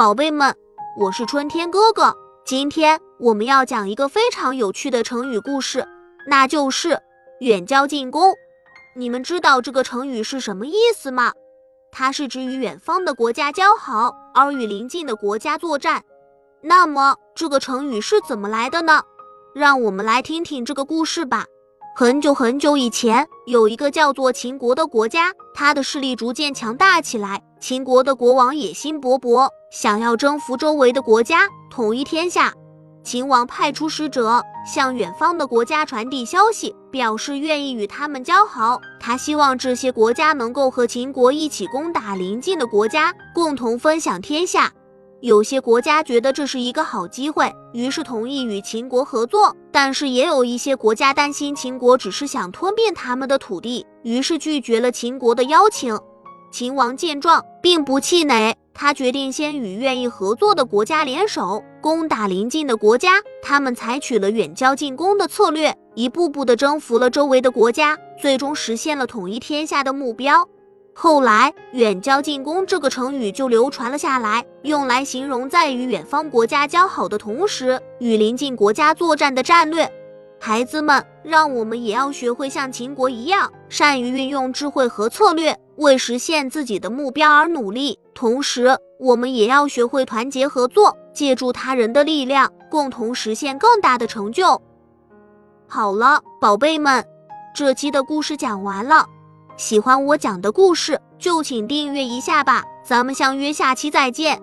宝贝们，我是春天哥哥。今天我们要讲一个非常有趣的成语故事，那就是远交近攻。你们知道这个成语是什么意思吗？它是指与远方的国家交好，而与邻近的国家作战。那么这个成语是怎么来的呢？让我们来听听这个故事吧。很久很久以前，有一个叫做秦国的国家，它的势力逐渐强大起来。秦国的国王野心勃勃，想要征服周围的国家，统一天下。秦王派出使者向远方的国家传递消息，表示愿意与他们交好。他希望这些国家能够和秦国一起攻打邻近的国家，共同分享天下。有些国家觉得这是一个好机会，于是同意与秦国合作。但是也有一些国家担心秦国只是想吞并他们的土地，于是拒绝了秦国的邀请。秦王见状，并不气馁，他决定先与愿意合作的国家联手，攻打邻近的国家。他们采取了远交近攻的策略，一步步地征服了周围的国家，最终实现了统一天下的目标。后来，“远交近攻”这个成语就流传了下来，用来形容在与远方国家交好的同时，与邻近国家作战的战略。孩子们，让我们也要学会像秦国一样，善于运用智慧和策略，为实现自己的目标而努力。同时，我们也要学会团结合作，借助他人的力量，共同实现更大的成就。好了，宝贝们，这期的故事讲完了。喜欢我讲的故事，就请订阅一下吧。咱们相约下期再见。